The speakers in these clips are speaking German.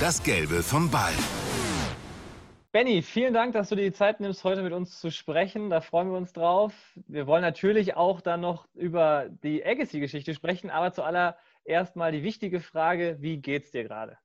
das Gelbe vom Ball. Benny, vielen Dank, dass du dir die Zeit nimmst, heute mit uns zu sprechen. Da freuen wir uns drauf. Wir wollen natürlich auch dann noch über die Agassi-Geschichte sprechen, aber zuallererst mal die wichtige Frage: Wie geht's dir gerade?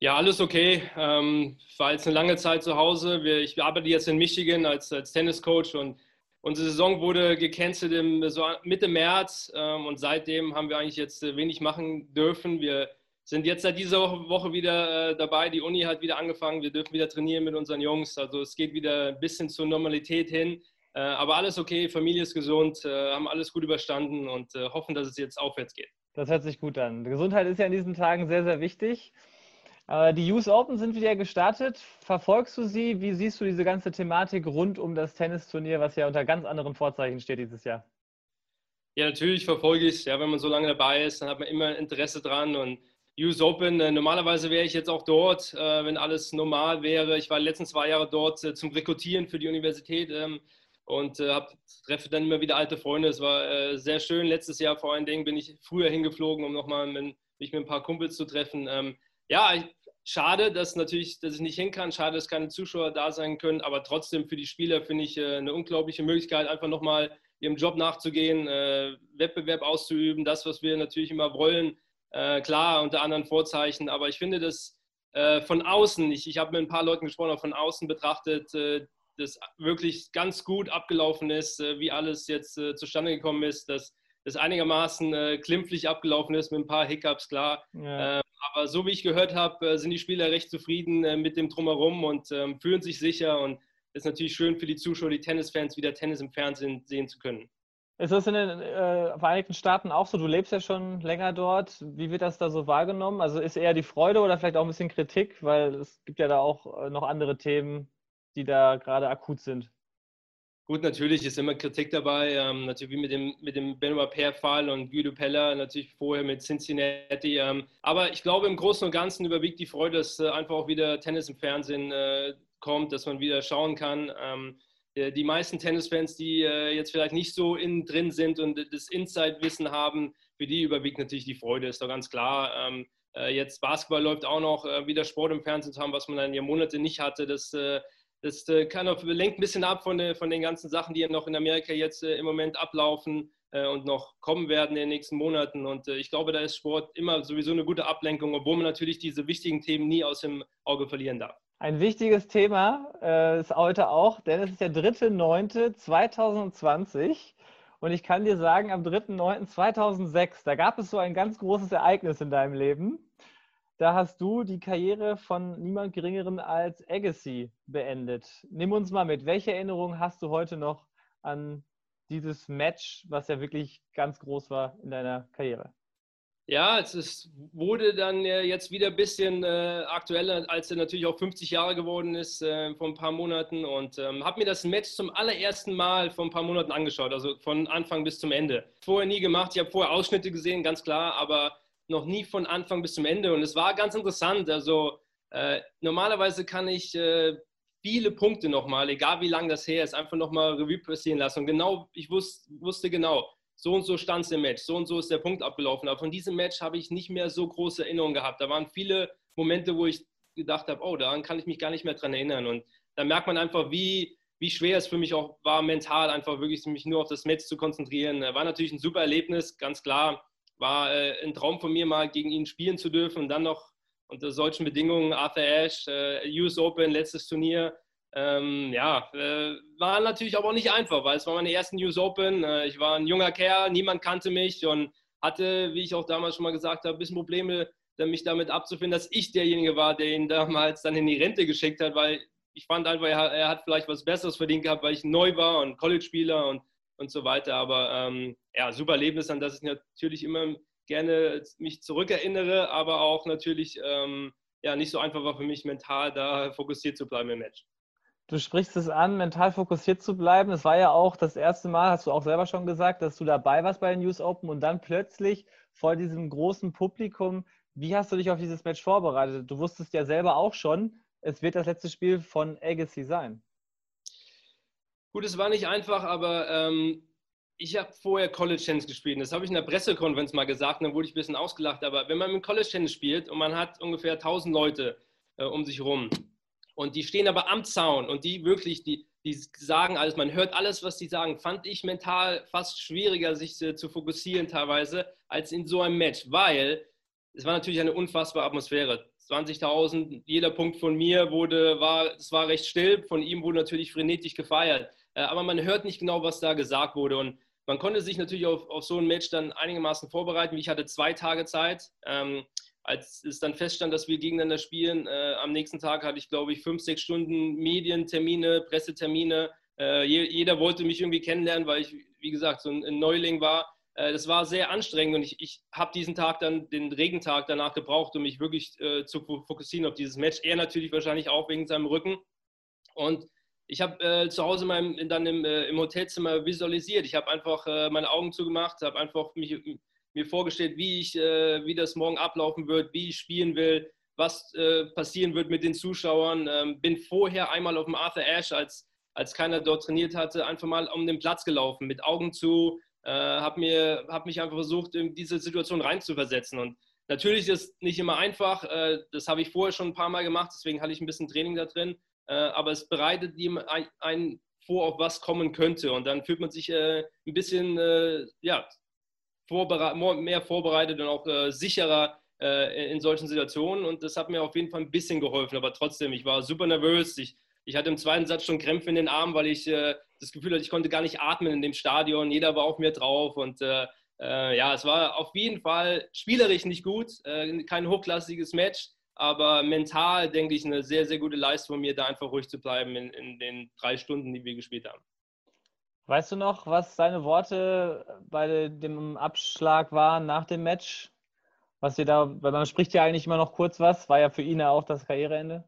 Ja, alles okay. Ähm, war jetzt eine lange Zeit zu Hause. Wir, ich arbeite jetzt in Michigan als, als Tenniscoach und unsere Saison wurde gecancelt im, so Mitte März ähm, und seitdem haben wir eigentlich jetzt wenig machen dürfen. Wir sind jetzt seit dieser Woche wieder äh, dabei. Die Uni hat wieder angefangen. Wir dürfen wieder trainieren mit unseren Jungs. Also es geht wieder ein bisschen zur Normalität hin. Äh, aber alles okay, Familie ist gesund, äh, haben alles gut überstanden und hoffen, dass es jetzt aufwärts geht. Das hört sich gut an. Gesundheit ist ja in diesen Tagen sehr, sehr wichtig. Die US Open sind wieder gestartet. Verfolgst du sie? Wie siehst du diese ganze Thematik rund um das Tennisturnier, was ja unter ganz anderen Vorzeichen steht dieses Jahr? Ja, natürlich verfolge ich es. Ja, wenn man so lange dabei ist, dann hat man immer Interesse dran und US Open. Äh, normalerweise wäre ich jetzt auch dort, äh, wenn alles normal wäre. Ich war die letzten zwei Jahre dort äh, zum Rekrutieren für die Universität ähm, und treffe dann immer wieder alte Freunde. Es war sehr schön. Letztes Jahr vor allen Dingen bin ich früher hingeflogen, um nochmal mich mit ein paar Kumpels zu treffen. Ähm, ja, schade, dass natürlich, dass ich nicht hin kann. Schade, dass keine Zuschauer da sein können. Aber trotzdem für die Spieler finde ich eine unglaubliche Möglichkeit, einfach nochmal ihrem Job nachzugehen, Wettbewerb auszuüben, das, was wir natürlich immer wollen äh, klar, unter anderen Vorzeichen, aber ich finde das äh, von außen, ich, ich habe mit ein paar Leuten gesprochen, auch von außen betrachtet, äh, das wirklich ganz gut abgelaufen ist, äh, wie alles jetzt äh, zustande gekommen ist, dass das einigermaßen äh, klimpflich abgelaufen ist mit ein paar Hiccups, klar. Ja. aber so wie ich gehört habe, sind die Spieler recht zufrieden mit dem Drumherum und ähm, fühlen sich sicher und es ist natürlich schön für die Zuschauer, die Tennisfans, wieder Tennis im Fernsehen sehen zu können. Ist das in den äh, Vereinigten Staaten auch so? Du lebst ja schon länger dort. Wie wird das da so wahrgenommen? Also ist eher die Freude oder vielleicht auch ein bisschen Kritik, weil es gibt ja da auch äh, noch andere Themen, die da gerade akut sind. Gut, natürlich ist immer Kritik dabei, ähm, natürlich wie mit dem, mit dem Benoit Paire-Fall und Guido Peller, natürlich vorher mit Cincinnati. Ähm, aber ich glaube, im Großen und Ganzen überwiegt die Freude, dass äh, einfach auch wieder Tennis im Fernsehen äh, kommt, dass man wieder schauen kann. Ähm, äh, die meisten Tennisfans, die äh, jetzt vielleicht nicht so innen drin sind und das Inside-Wissen haben, für die überwiegt natürlich die Freude, ist doch ganz klar. Ähm, äh, jetzt Basketball läuft auch noch, wieder Sport im Fernsehen zu haben, was man dann ja Monate nicht hatte. Das, das kann auch, lenkt ein bisschen ab von, von den ganzen Sachen, die noch in Amerika jetzt im Moment ablaufen und noch kommen werden in den nächsten Monaten. Und ich glaube, da ist Sport immer sowieso eine gute Ablenkung, obwohl man natürlich diese wichtigen Themen nie aus dem Auge verlieren darf. Ein wichtiges Thema äh, ist heute auch, denn es ist der 3.9.2020 und ich kann dir sagen, am 3.9.2006, da gab es so ein ganz großes Ereignis in deinem Leben. Da hast du die Karriere von niemand Geringeren als Agassi beendet. Nimm uns mal mit. Welche Erinnerungen hast du heute noch an dieses Match, was ja wirklich ganz groß war in deiner Karriere? Ja, es ist, wurde dann jetzt wieder ein bisschen äh, aktueller, als er natürlich auch 50 Jahre geworden ist äh, vor ein paar Monaten und ähm, habe mir das Match zum allerersten Mal vor ein paar Monaten angeschaut, also von Anfang bis zum Ende. Vorher nie gemacht, ich habe vorher Ausschnitte gesehen, ganz klar, aber noch nie von Anfang bis zum Ende und es war ganz interessant. Also äh, normalerweise kann ich äh, viele Punkte nochmal, egal wie lang das her ist, einfach nochmal Revue passieren lassen und genau, ich wusste, wusste genau, so und so stand es im Match, so und so ist der Punkt abgelaufen. Aber von diesem Match habe ich nicht mehr so große Erinnerungen gehabt. Da waren viele Momente, wo ich gedacht habe, oh, daran kann ich mich gar nicht mehr dran erinnern. Und da merkt man einfach, wie, wie schwer es für mich auch war, mental einfach wirklich mich nur auf das Match zu konzentrieren. War natürlich ein super Erlebnis, ganz klar. War äh, ein Traum von mir, mal gegen ihn spielen zu dürfen und dann noch unter solchen Bedingungen, Arthur Ashe, äh, US Open, letztes Turnier, ähm, ja, äh, war natürlich aber auch nicht einfach, weil es war meine ersten News Open. Äh, ich war ein junger Kerl, niemand kannte mich und hatte, wie ich auch damals schon mal gesagt habe, ein bisschen Probleme, mich damit abzufinden, dass ich derjenige war, der ihn damals dann in die Rente geschickt hat, weil ich fand einfach, er, er hat vielleicht was Besseres verdient gehabt, weil ich neu war und College-Spieler und, und so weiter. Aber ähm, ja, super Erlebnis, an das ich natürlich immer gerne mich zurückerinnere, aber auch natürlich ähm, ja, nicht so einfach war für mich mental da fokussiert zu bleiben im Match. Du sprichst es an, mental fokussiert zu bleiben. Es war ja auch das erste Mal, hast du auch selber schon gesagt, dass du dabei warst bei den News Open und dann plötzlich vor diesem großen Publikum. Wie hast du dich auf dieses Match vorbereitet? Du wusstest ja selber auch schon, es wird das letzte Spiel von Agassi sein. Gut, es war nicht einfach, aber ähm, ich habe vorher College Tennis gespielt. Das habe ich in der Pressekonferenz mal gesagt, dann wurde ich ein bisschen ausgelacht. Aber wenn man mit College Tennis spielt und man hat ungefähr 1000 Leute äh, um sich rum und die stehen aber am Zaun und die wirklich, die, die sagen alles, man hört alles, was die sagen, fand ich mental fast schwieriger, sich äh, zu fokussieren teilweise, als in so einem Match, weil es war natürlich eine unfassbare Atmosphäre. 20.000, jeder Punkt von mir wurde, war, es war recht still, von ihm wurde natürlich frenetisch gefeiert. Äh, aber man hört nicht genau, was da gesagt wurde. Und man konnte sich natürlich auf, auf so ein Match dann einigermaßen vorbereiten. Ich hatte zwei Tage Zeit. Ähm, als es dann feststand, dass wir gegeneinander spielen, äh, am nächsten Tag hatte ich, glaube ich, fünf, sechs Stunden Medientermine, Pressetermine. Äh, jeder wollte mich irgendwie kennenlernen, weil ich, wie gesagt, so ein, Neuling war. Äh, das war sehr anstrengend und ich, ich habe diesen Tag dann, den Regentag danach gebraucht, um mich wirklich äh, zu fokussieren auf dieses Match. Er natürlich wahrscheinlich auch wegen seinem Rücken. Und ich habe äh, zu Hause meinem, dann im, äh, im, Hotelzimmer visualisiert. Ich habe einfach meine Augen zugemacht, habe einfach mich, mir vorgestellt, wie, ich, äh, wie das morgen ablaufen wird, wie ich spielen will, was äh, passieren wird mit den Zuschauern. Ähm, bin vorher einmal auf dem Arthur Ashe, als, als keiner dort trainiert hatte, einfach mal um den Platz gelaufen, mit Augen zu, äh, habe hab mich einfach versucht, in diese Situation reinzuversetzen. Und natürlich ist es nicht immer einfach, das habe ich vorher schon ein paar Mal gemacht, deswegen hatte ich ein bisschen Training da drin äh, aber es bereitet einen vor, auf was kommen könnte. Und dann fühlt man sich äh, ein bisschen äh, ja, vorbere mehr vorbereitet und auch sicherer in solchen Situationen. Und das hat mir auf jeden Fall ein bisschen geholfen. Aber trotzdem, ich war super nervös. Ich, ich hatte im zweiten Satz schon Krämpfe in den Armen, weil ich das Gefühl hatte, ich konnte gar nicht atmen in dem Stadion. Jeder war auf mir drauf und äh, ja, es war auf jeden Fall spielerisch nicht gut, äh, kein hochklassiges Match, aber mental denke ich eine sehr, sehr gute Leistung von mir, da einfach ruhig zu bleiben in, in den drei Stunden, die wir gespielt haben. Weißt du noch, was deine Worte bei dem Abschlag waren nach dem Match? Was ihr da, weil man spricht ja eigentlich immer noch kurz was, war ja für ihn ja auch das Karriereende.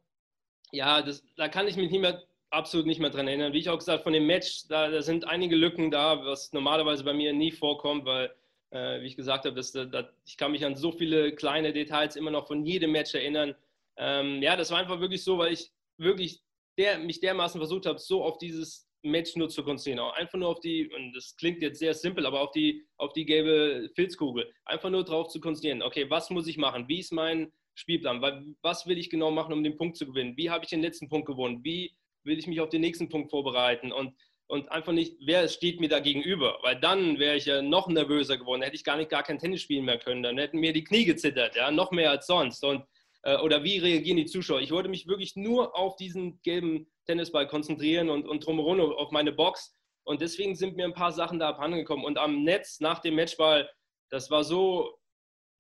Ja, das, da kann ich mich nicht mehr, absolut nicht mehr dran erinnern. Wie ich auch gesagt, von dem Match, da, da sind einige Lücken da, was normalerweise bei mir nie vorkommt, weil äh, wie ich gesagt habe, das, das, ich kann mich an so viele kleine Details immer noch von jedem Match erinnern. Ähm, ja, das war einfach wirklich so, weil ich wirklich der, mich dermaßen versucht habe, so auf dieses Match nur zu konzentrieren. Auch einfach nur auf die, und das klingt jetzt sehr simpel, aber auf die, auf die gelbe Filzkugel. Einfach nur darauf zu konzentrieren. Okay, was muss ich machen? Wie ist mein Spielplan? Was will ich genau machen, um den Punkt zu gewinnen? Wie habe ich den letzten Punkt gewonnen? Wie will ich mich auf den nächsten Punkt vorbereiten? Und und einfach nicht, wer steht mir da gegenüber? Weil dann wäre ich ja noch nervöser geworden, hätte ich gar nicht gar kein Tennis spielen mehr können, dann hätten mir die Knie gezittert, ja, noch mehr als sonst. Und, äh, oder wie reagieren die Zuschauer? Ich wollte mich wirklich nur auf diesen gelben Tennisball konzentrieren und, und drumherum auf meine Box. Und deswegen sind mir ein paar Sachen da abhandengekommen. Und am Netz nach dem Matchball, das war so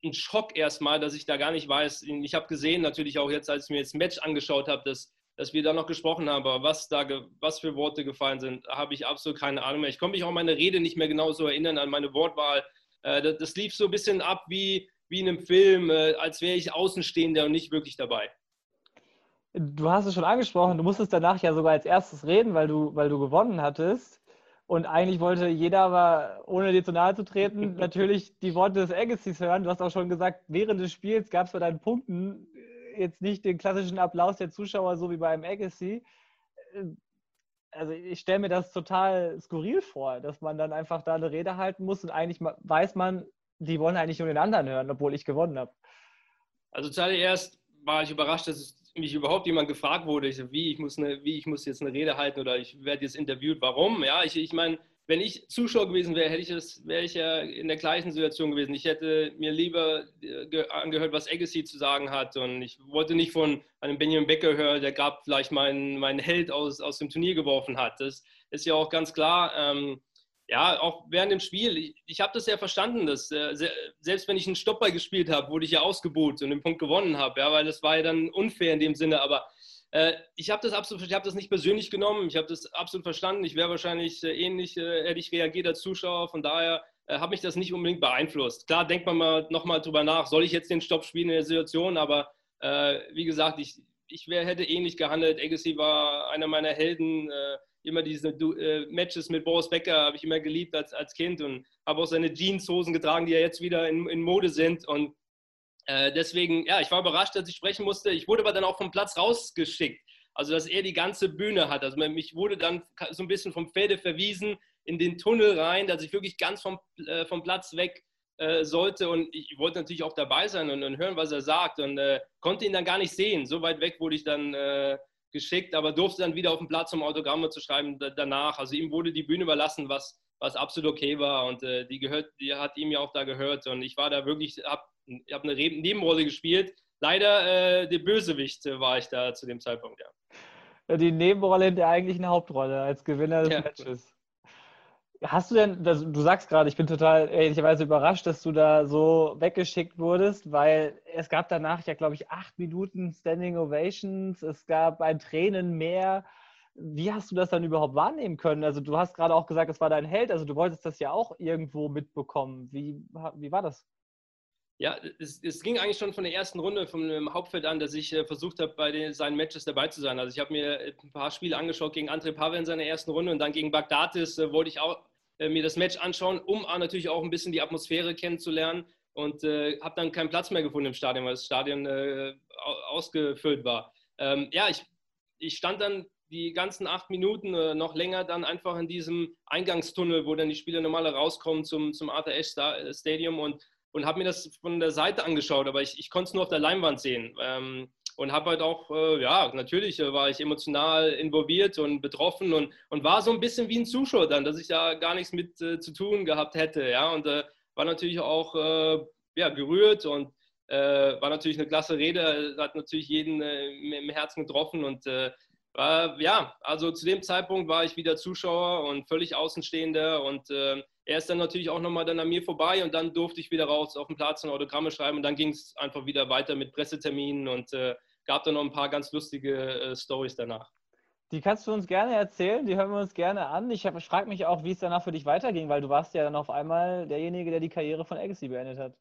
ein Schock erstmal, dass ich da gar nicht weiß. Ich habe gesehen, natürlich auch jetzt, als ich mir das Match angeschaut habe, dass dass wir da noch gesprochen haben, aber was da was für Worte gefallen sind, habe ich absolut keine Ahnung mehr. Ich konnte mich auch meine Rede nicht mehr genau so erinnern, an meine Wortwahl. Äh, das, lief so ein bisschen ab wie, wie in einem Film, äh, als wäre ich Außenstehender und nicht wirklich dabei. Du hast es schon angesprochen, du musstest danach ja sogar als erstes reden, weil du, weil du gewonnen hattest. Und eigentlich wollte jeder aber, ohne dir zu nahe zu treten, natürlich die Worte des Agassiz hören. Du hast auch schon gesagt, während des Spiels gab es bei deinen Punkten jetzt nicht den klassischen Applaus der Zuschauer, so wie beim Agassi. Äh, also ich stelle mir das total skurril vor, dass man dann einfach da eine Rede halten muss und eigentlich weiß man, die wollen eigentlich nur den anderen hören, obwohl ich gewonnen habe. Also zuallererst war ich überrascht, dass mich überhaupt jemand gefragt wurde, ich so, wie, ich muss eine, wie ich muss jetzt eine Rede halten oder ich werde jetzt interviewt, warum? Ja, ich, ich meine, wenn ich Zuschauer gewesen wäre, hätte ich das, wäre ich ja in der gleichen Situation gewesen. Ich hätte mir lieber äh, angehört, was Agassi zu sagen hat. Und ich wollte nicht von einem Benjamin Becker hören, der gerade vielleicht meinen, meinen Held aus, aus dem Turnier geworfen hat. Das ist ja auch ganz klar. Ähm, ja, auch während dem Spiel, ich, ich habe das ja verstanden, dass äh, selbst wenn ich einen Stopper gespielt habe, wurde ich ja ausgebucht und den Punkt gewonnen habe, ja, weil das war ja dann unfair in dem Sinne, aber äh, ich habe das absolut, ich habe das nicht persönlich genommen, ich habe das absolut verstanden. Ich wäre wahrscheinlich äh, ähnlich, äh, hätte ich reagiert als Zuschauer. Von daher hat mich das nicht unbedingt beeinflusst. Klar, denkt man mal nochmal drüber nach, soll ich jetzt den Stopp spielen in der Situation, aber wie gesagt, ich, ich wär, hätte ähnlich gehandelt. Agassi war einer meiner Helden. Immer diese Matches mit Boris Becker habe ich immer geliebt als, als Kind und habe auch seine Jeanshosen getragen, die ja jetzt wieder in, in Mode sind. Und äh, deswegen, ja, ich war überrascht, dass ich sprechen musste. Ich wurde aber dann auch vom Platz rausgeschickt. Also, dass er die ganze Bühne hat. Also, mich wurde dann so ein bisschen vom Felde verwiesen. in den Tunnel rein, dass ich wirklich ganz vom, äh, vom Platz weg äh, sollte. Und ich wollte natürlich auch dabei sein und, und hören, was er sagt. Und äh, konnte ihn dann gar nicht sehen. So weit weg wurde ich dann äh, geschickt, aber durfte dann wieder auf den Platz, um Autogramme zu schreiben danach. Also ihm wurde die Bühne überlassen, was, was absolut okay war. Und äh, die, gehört, die hat ihm ja auch da gehört. Und ich war da wirklich, habe hab eine Nebenrolle gespielt. Leider äh, der Bösewicht war ich da zu dem Zeitpunkt, ja. Die Nebenrolle in der eigentlichen Hauptrolle als Gewinner des ja. Matches. Hast du denn, du sagst gerade, ich bin total ehrlicherweise überrascht, dass du da so weggeschickt wurdest, weil es gab danach ja, glaube ich, acht Minuten Standing Ovations, es gab ein Tränenmeer. Wie hast du das dann überhaupt wahrnehmen können? Also du hast gerade auch gesagt, es war dein Held, also du wolltest das ja auch irgendwo mitbekommen. Wie, wie war das? Ja, es, es, ging eigentlich schon von der ersten Runde vom Hauptfeld an, dass ich äh, versucht habe, bei den, seinen Matches dabei zu sein. Also ich habe mir ein paar Spiele angeschaut gegen André Pavel in seiner ersten Runde und dann gegen Bagdatis äh, wollte ich auch äh, mir das Match anschauen, um natürlich auch ein bisschen die Atmosphäre kennenzulernen und äh, habe dann keinen Platz mehr gefunden im Stadion, weil das Stadion äh, ausgefüllt war. Ähm, ja, ich, ich stand dann die ganzen acht Minuten äh, noch länger dann einfach in diesem Eingangstunnel, wo dann die Spieler normaler rauskommen zum, zum Arthur Ashe Stadium und, und habe mir das von der Seite angeschaut, aber ich, ich konnte es nur auf der Leinwand sehen. Ähm, und habe halt auch, äh, ja, natürlich äh, war ich emotional involviert und betroffen und, und war so ein bisschen wie ein Zuschauer dann, dass ich da gar nichts mit äh, zu tun gehabt hätte, ja, und äh, war natürlich auch, äh, ja, gerührt und äh, war natürlich eine klasse Rede, hat natürlich jeden im Herzen getroffen und war, ja, also zu dem Zeitpunkt war ich wieder Zuschauer und völlig Außenstehender und er ist dann natürlich auch nochmal dann an mir vorbei und dann durfte ich wieder raus auf den Platz und Autogramme schreiben und dann ging es einfach wieder weiter mit Presseterminen und äh, gab da noch ein paar ganz lustige äh, Stories danach. Die kannst du uns gerne erzählen, die hören wir uns gerne an. Ich, ich frage mich auch, wie es danach für dich weiterging, weil du warst ja dann auf einmal derjenige, der die Karriere von Agassi beendet hat.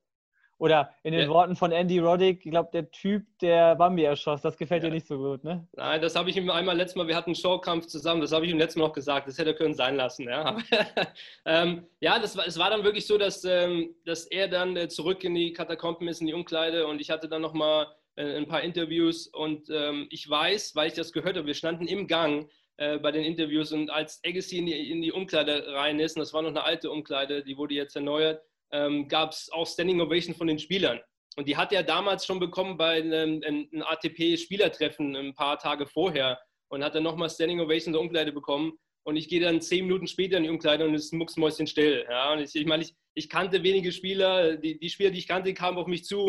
Oder in den ja. Worten von Andy Roddick, ich glaube, der Typ, der Bambi erschoss, das gefällt ja. dir nicht so gut, ne? Nein, das habe ich ihm einmal letztes Mal, wir hatten einen Showkampf zusammen, das habe ich ihm letztes Mal noch gesagt, das hätte er können sein lassen. Ja, ähm, ja das war, es war dann wirklich so, dass, ähm, dass er dann äh, zurück in die Katakomben ist, in die Umkleide und ich hatte dann nochmal ein paar Interviews und ähm, ich weiß, weil ich das gehört habe, wir standen im Gang äh, bei den Interviews und als Agassi in die, in die Umkleide rein ist, und das war noch eine alte Umkleide, die wurde jetzt erneuert, ähm, gab es auch Standing Ovation von den Spielern. Und die hat er damals schon bekommen bei einem, einem ATP-Spielertreffen ein paar Tage vorher und hat dann nochmal Standing Ovation in der Umkleide bekommen. Und ich gehe dann zehn Minuten später in die Umkleide und es ist mucksmäuschen still. Ja, und ich, ich meine, ich, ich kannte wenige Spieler, die, die Spieler, die ich kannte, kamen auf mich zu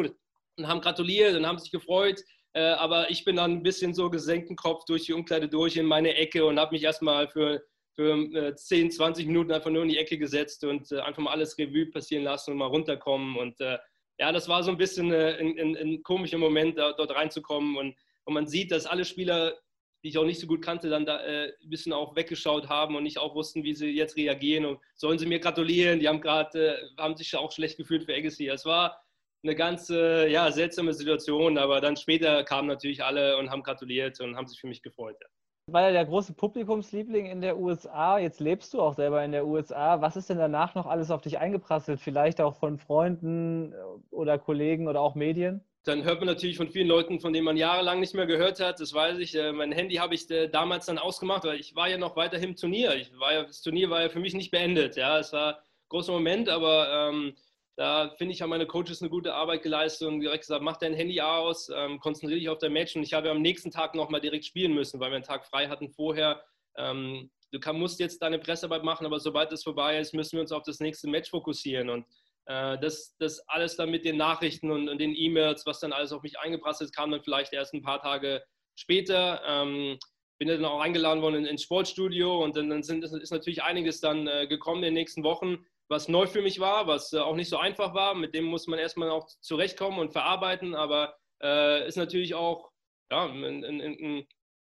und haben gratuliert und haben sich gefreut. Äh, aber ich bin dann ein bisschen so gesenkten Kopf durch die Umkleide durch in meine Ecke und habe mich erstmal für, für äh, 10, 20 Minuten einfach nur in die Ecke gesetzt und äh, einfach mal alles Revue passieren lassen und mal runterkommen. Und äh, ja, das war so ein bisschen äh, ein, ein, ein, komischer Moment, da, dort reinzukommen. Und, und man sieht, dass alle Spieler, die ich auch nicht so gut kannte, dann da äh, ein bisschen auch weggeschaut haben und nicht auch wussten, wie sie jetzt reagieren. Und sollen sie mir gratulieren? Die haben gerade, haben sich auch schlecht gefühlt für Agassi. Es war eine ganz ja, seltsame Situation, aber dann später kamen natürlich alle und haben gratuliert und haben sich für mich gefreut. Ja. War ja der große Publikumsliebling in der USA. Jetzt lebst du auch selber in der USA. Was ist denn danach noch alles auf dich eingeprasselt? Vielleicht auch von Freunden oder Kollegen oder auch Medien? Dann hört man natürlich von vielen Leuten, von denen man jahrelang nicht mehr gehört hat. Das weiß ich. Äh, mein Handy habe ich äh, damals dann ausgemacht, weil ich war ja noch weiterhin im Turnier. Ich war ja, das Turnier war ja für mich nicht beendet. Ja, es war ein großer Moment, aber ähm, da finde ich, haben meine Coaches eine gute Arbeit geleistet und direkt gesagt, mach dein Handy aus, ähm, konzentriere dich auf dein Match. Und ich habe am nächsten Tag nochmal direkt spielen müssen, weil wir einen Tag frei hatten vorher. Ähm, du kann, musst jetzt deine Pressearbeit machen, aber sobald es vorbei ist, müssen wir uns auf das nächste Match fokussieren. Und äh, das, das alles dann mit den Nachrichten und, und den E-Mails, was dann alles auf mich eingeprasselt ist, kam dann vielleicht erst ein paar Tage später. Ähm, bin dann auch eingeladen worden ins Sportstudio und dann, dann sind, ist natürlich einiges dann äh, gekommen in den nächsten Wochen was neu für mich war, was äh, auch nicht so einfach war. Mit dem muss man erstmal auch zurechtkommen und verarbeiten, aber äh, ist natürlich auch ja, ein, ein, ein,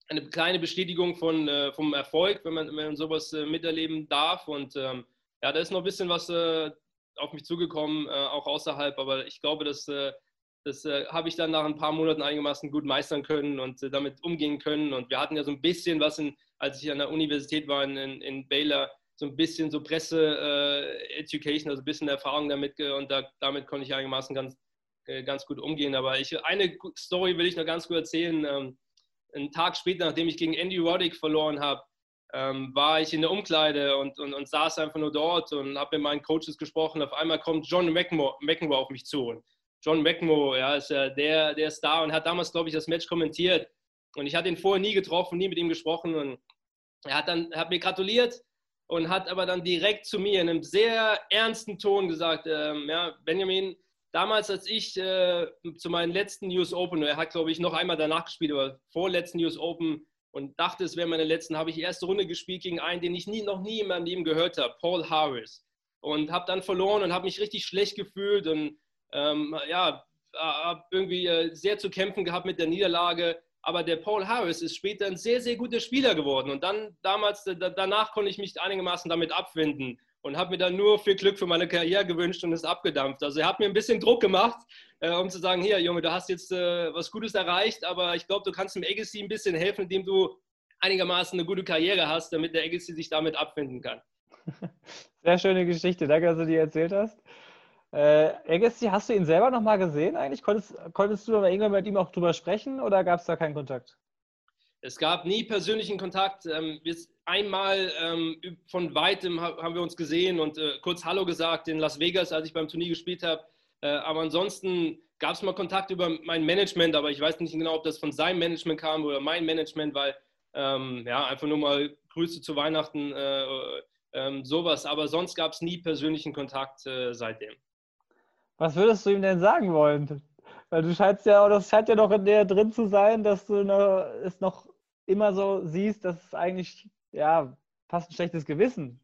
eine kleine Bestätigung von, äh, vom Erfolg, wenn man, wenn man sowas äh, miterleben darf. Und ähm, ja, da ist noch ein bisschen was äh, auf mich zugekommen, äh, auch außerhalb, aber ich glaube, dass das habe ich dann nach ein paar Monaten einigermaßen gut meistern können und damit umgehen können. Und wir hatten ja so ein bisschen was, in, als ich an der Universität war in, in, in Baylor, so ein bisschen so Presse-Education, äh, also ein bisschen Erfahrung damit und da, damit konnte ich einigermaßen ganz, äh, ganz gut umgehen. Aber ich, eine Story will ich noch ganz gut erzählen. Ähm, einen Tag später, nachdem ich gegen Andy Roddick verloren habe, ähm, war ich in der Umkleide und, und, und saß einfach nur dort und habe mit meinen Coaches gesprochen. Auf einmal kommt John McEnroe auf mich zu. Und John McEnroe ja, ist ja der, der Star und hat damals, glaube ich, das Match kommentiert. Und ich hatte ihn vorher nie getroffen, nie mit ihm gesprochen. Und er hat, dann, hat mir gratuliert und hat aber dann direkt zu mir in einem sehr ernsten Ton gesagt, ähm, ja, Benjamin, damals, als ich äh, zu meinen letzten US Open, er hat, glaube ich, noch einmal danach gespielt, aber vorletzten US Open und dachte, es wäre meine letzten, habe ich erste Runde gespielt gegen einen, den ich nie, noch nie in meinem Leben gehört habe, Paul Harris. Und habe dann verloren und habe mich richtig schlecht gefühlt und ähm, ja, habe irgendwie äh, sehr zu kämpfen gehabt mit der Niederlage. Aber der Paul Harris ist später ein sehr, sehr guter Spieler geworden. Und dann damals, danach konnte ich mich einigermaßen damit abfinden und habe mir dann nur viel Glück für meine Karriere gewünscht und ist abgedampft. Also er hat mir ein bisschen Druck gemacht, äh, um zu sagen, hier Junge, du hast jetzt äh, was Gutes erreicht, aber ich glaube, du kannst dem Agassi ein bisschen helfen, indem du einigermaßen eine gute Karriere hast, damit der Agassi sich damit abfinden kann. Sehr schöne Geschichte, danke, dass du die erzählt hast. Äh, Agassi, hast du ihn selber noch mal gesehen eigentlich? Konntest, konntest du aber irgendwann mit ihm auch drüber sprechen oder gab es da keinen Kontakt? Es gab nie persönlichen Kontakt. Ähm, einmal ähm, von weitem haben wir uns gesehen und äh, kurz Hallo gesagt in Las Vegas, als ich beim Turnier gespielt habe. Äh, aber ansonsten gab es mal Kontakt über mein Management, aber ich weiß nicht genau, ob das von seinem Management kam oder mein Management, weil ähm, ja, einfach nur mal Grüße zu Weihnachten, äh, ähm, sowas. Aber sonst gab es nie persönlichen Kontakt äh, seitdem. Was würdest du ihm denn sagen wollen? Weil du scheinst ja, das scheint ja noch in der drin zu sein, dass du es noch immer so siehst, dass es eigentlich ja fast ein schlechtes Gewissen.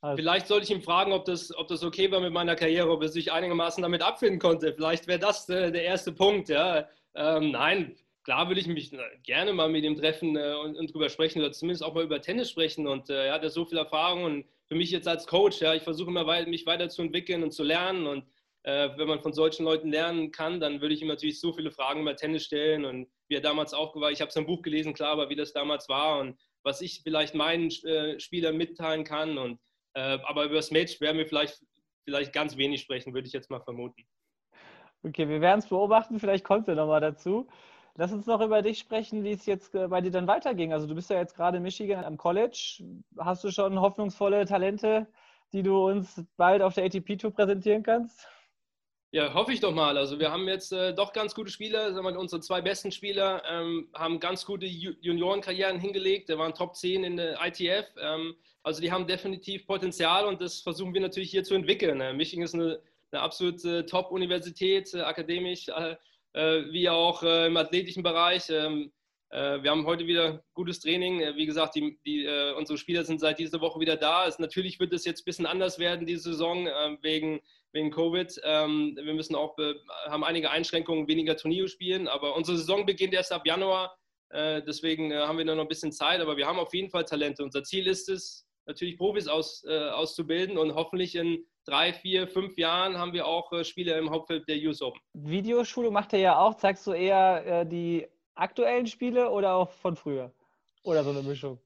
Also Vielleicht sollte ich ihn fragen, ob das, ob das okay war mit meiner Karriere, ob er sich einigermaßen damit abfinden konnte. Vielleicht wäre das äh, der erste Punkt. Ja. Ähm, nein, klar würde ich mich äh, gerne mal mit ihm treffen äh, und, und drüber sprechen oder zumindest auch mal über Tennis sprechen. Und äh, er hat ja so viel Erfahrung und für mich jetzt als Coach, ja, ich versuche immer mich weiterzuentwickeln und zu lernen und äh, wenn man von solchen Leuten lernen kann, dann würde ich ihm natürlich so viele Fragen über Tennis stellen und wie er damals aufgewachsen Ich habe sein Buch gelesen, klar, aber wie das damals war und was ich vielleicht meinen äh, Spielern mitteilen kann. Und, äh, aber über das Match werden wir vielleicht, vielleicht ganz wenig sprechen, würde ich jetzt mal vermuten. Okay, wir werden es beobachten, vielleicht kommt er nochmal dazu. Lass uns noch über dich sprechen, wie es jetzt äh, bei dir dann weiterging. Also du bist ja jetzt gerade in Michigan am College. Hast du schon hoffnungsvolle Talente, die du uns bald auf der ATP-Tour präsentieren kannst? Ja, hoffe ich doch mal. Also wir haben jetzt äh, doch ganz gute Spieler. Sagen wir, unsere zwei besten Spieler ähm, haben ganz gute Juniorenkarrieren hingelegt. Der waren Top 10 in der ITF. Ähm, also die haben definitiv Potenzial und das versuchen wir natürlich hier zu entwickeln. Äh, Michigan ist eine, eine absolute Top-Universität, äh, akademisch äh, äh, wie auch äh, im athletischen Bereich. Ähm, wir haben heute wieder gutes Training. Wie gesagt, die, die, unsere Spieler sind seit dieser Woche wieder da. Es, natürlich wird es jetzt ein bisschen anders werden, diese Saison, wegen wegen Covid. Ähm, wir müssen auch, haben einige Einschränkungen, weniger Turniere spielen, aber unsere Saison beginnt erst ab Januar. Äh, deswegen äh, haben wir noch ein bisschen Zeit, aber wir haben auf jeden Fall Talente. Unser Ziel ist es, natürlich Profis aus, äh, auszubilden und hoffentlich in drei, vier, fünf Jahren haben wir auch äh, Spieler im Hauptfeld der US Open. Videoschulung macht er ja auch. Zeigst du eher äh, die aktuellen Spiele oder auch von früher? Oder so eine Mischung?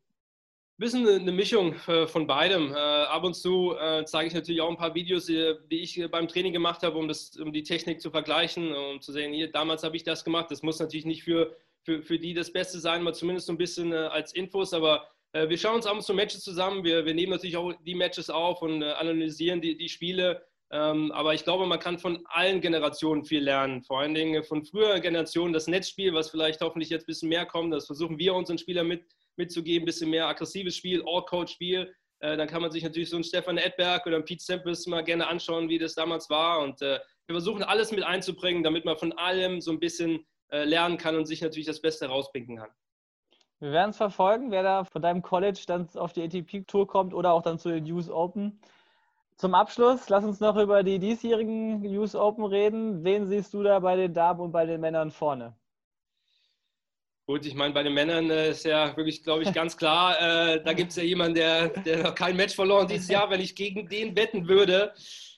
Bisschen eine Mischung äh, von beidem. Äh, ab und zu äh, zeige ich natürlich auch ein paar Videos, die ich beim Training gemacht habe, um, das, um die Technik zu vergleichen, um zu sehen, hier, damals habe ich das gemacht. Das muss natürlich nicht für, für, für die das Beste sein, aber zumindest so ein bisschen als Infos. Aber wir schauen uns ab und zu Matches zusammen. Wir, wir nehmen natürlich auch die Matches auf und analysieren die, die Spiele. Ähm, aber ich glaube, man kann von allen Generationen viel lernen. Vor allen Dingen von früheren Generationen das Netzspiel, was vielleicht hoffentlich jetzt ein bisschen mehr kommt. Das versuchen wir unseren Spielern mit mitzugeben, ein bisschen mehr aggressives Spiel, All-Coach-Spiel. Äh, dann kann man sich natürlich so einen Stefan Edberg oder einen Pete Sampras mal gerne anschauen, wie das damals war. Und äh, wir versuchen alles mit einzubringen, damit man von allem so ein bisschen äh, lernen kann und sich natürlich das Beste rauspinken kann. Wir werden es verfolgen, wer da von deinem College dann auf die ATP-Tour kommt oder auch dann zu den US Open. Zum Abschluss, lass uns noch über die diesjährigen US Open reden. Wen siehst du da bei den Damen und bei den Männern vorne? Gut, ich meine, bei den Männern äh, ist ja wirklich, glaube ich, ganz klar, äh, da gibt es ja jemanden, der, der noch kein Match verloren dieses Jahr. Wenn ich gegen den wetten würde,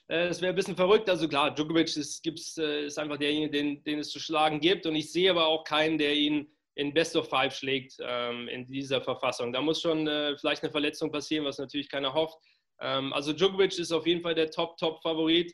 äh, das wäre ein bisschen verrückt. Also klar, Djokovic ist, gibt's, äh, ist einfach derjenige, den, den es zu schlagen gibt. Und ich sehe aber auch keinen, der ihn in Best of Five schlägt ähm, in dieser Verfassung. Da muss schon äh, vielleicht eine Verletzung passieren, was natürlich keiner hofft. Ähm, also Djokovic ist auf jeden Fall der Top-Top-Favorit.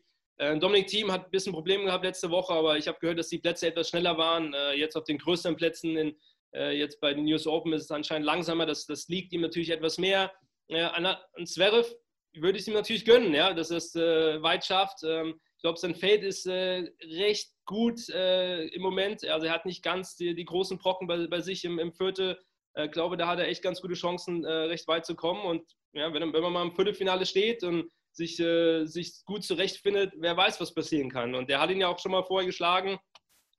Dominik Thiem hat ein bisschen Probleme gehabt letzte Woche, aber ich habe gehört, dass die Plätze etwas schneller waren. Jetzt auf den größeren Plätzen in, jetzt bei den US Open ist es anscheinend langsamer, das, das liegt ihm natürlich etwas mehr. Ja, an, an Zverev würde ich ihm natürlich gönnen, ja, dass es äh, weit schafft. Ähm, ich glaube, sein Feld ist äh, recht gut äh, im Moment. Also er hat nicht ganz die, die großen Brocken bei, bei sich im, im Viertel. Ich äh, glaube, da hat er echt ganz gute Chancen, äh, recht weit zu kommen. Und ja, wenn, wenn man mal im Viertelfinale steht und sich, äh, sich gut zurechtfindet, wer weiß, was passieren kann. Und der hat ihn ja auch schon mal vorher geschlagen.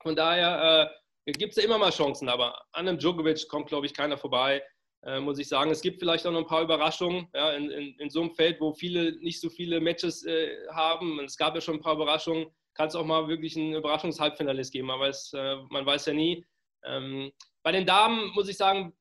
Von daher äh, gibt es ja immer mal Chancen. Aber an einem Djokovic kommt, glaube ich, keiner vorbei äh, muss ich sagen. Es gibt vielleicht auch noch ein paar Überraschungen ja, in, in, in, so einem Feld, wo viele nicht so viele Matches äh, haben. Es gab ja schon ein paar Überraschungen. Kann es auch mal wirklich ein Überraschungshalbfinalist geben, aber es, äh, man weiß ja nie. Ähm, bei den Damen muss ich sagen,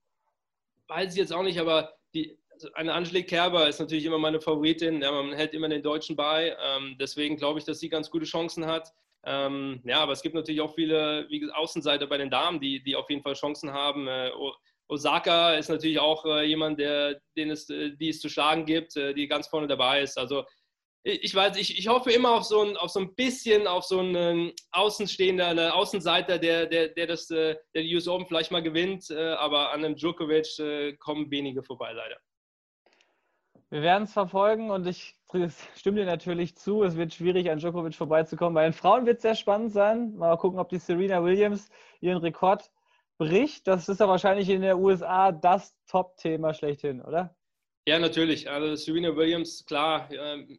weiß ich jetzt auch nicht, aber die, also eine Angelique Kerber ist natürlich immer meine Favoritin. Ja, man hält immer den Deutschen bei. Ähm, deswegen glaube ich, dass sie ganz gute Chancen hat. Ähm, ja, aber es gibt natürlich auch viele wie gesagt, Außenseiter bei den Damen, die, die auf jeden Fall Chancen haben. Äh, Osaka ist natürlich auch äh, jemand, der, den es, äh, die es zu schlagen gibt, äh, die ganz vorne dabei ist. Also ich weiß, ich, ich hoffe immer auf so, ein, auf so ein bisschen, auf so einen Außenstehender, einen Außenseiter, der, der, der, das, äh, der die US Open vielleicht mal gewinnt, äh, aber an einem Djokovic kommen wenige vorbei, leider. Wir werden es verfolgen und ich stimme dir natürlich zu. Es wird schwierig, an Djokovic vorbeizukommen. Bei den Frauen wird es sehr spannend sein. Mal gucken, ob die Serena Williams ihren Rekord bricht, das ist ja wahrscheinlich in der USA das Top-Thema schlechthin, oder? Ja, natürlich. Also Serena Williams, klar,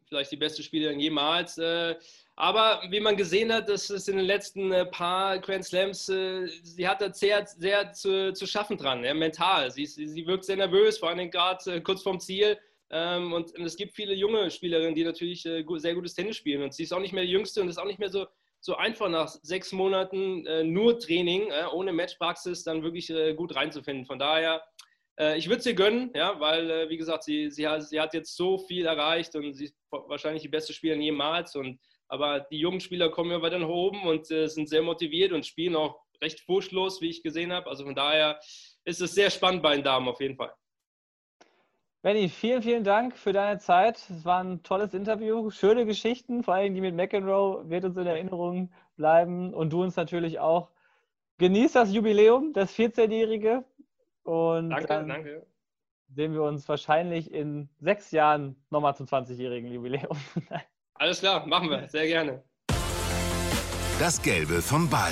vielleicht die beste Spielerin jemals. Äh, aber wie man gesehen hat, das ist in den letzten äh, paar Grand Slams, äh, sie hat da sehr, sehr zu, zu schaffen dran, ja, mental. Sie, sie wirkt sehr nervös, vor allem gerade kurz vorm Ziel. Ähm, und es gibt viele junge Spielerinnen, die natürlich sehr gutes Tennis spielen. Und sie ist auch nicht mehr die Jüngste und ist auch nicht mehr so, so einfach nach sechs Monaten äh, nur Training, äh, ohne Matchpraxis, dann wirklich äh, gut reinzufinden. Von daher, äh, ich würde ihr gönnen, ja, weil, äh, wie gesagt, sie, sie, hat, sie hat jetzt so viel erreicht und sie ist wahrscheinlich die beste Spielerin jemals. Und, aber die jungen Spieler kommen ja weiter nach oben und äh, sind sehr motiviert und spielen auch recht furchtlos, wie ich gesehen habe. Also von daher ist es sehr spannend bei den Damen auf jeden Fall. Benny, vielen, vielen Dank für deine Zeit. Es war ein tolles Interview, schöne Geschichten, vor allem die mit McEnroe wird uns in Erinnerung bleiben und du uns natürlich auch. Genieß das Jubiläum, das 14-Jährige. Und danke, dann danke. Sehen wir uns wahrscheinlich in sechs Jahren nochmal zum 20-jährigen Jubiläum. Alles klar, machen wir, sehr gerne. Das Gelbe vom Ball.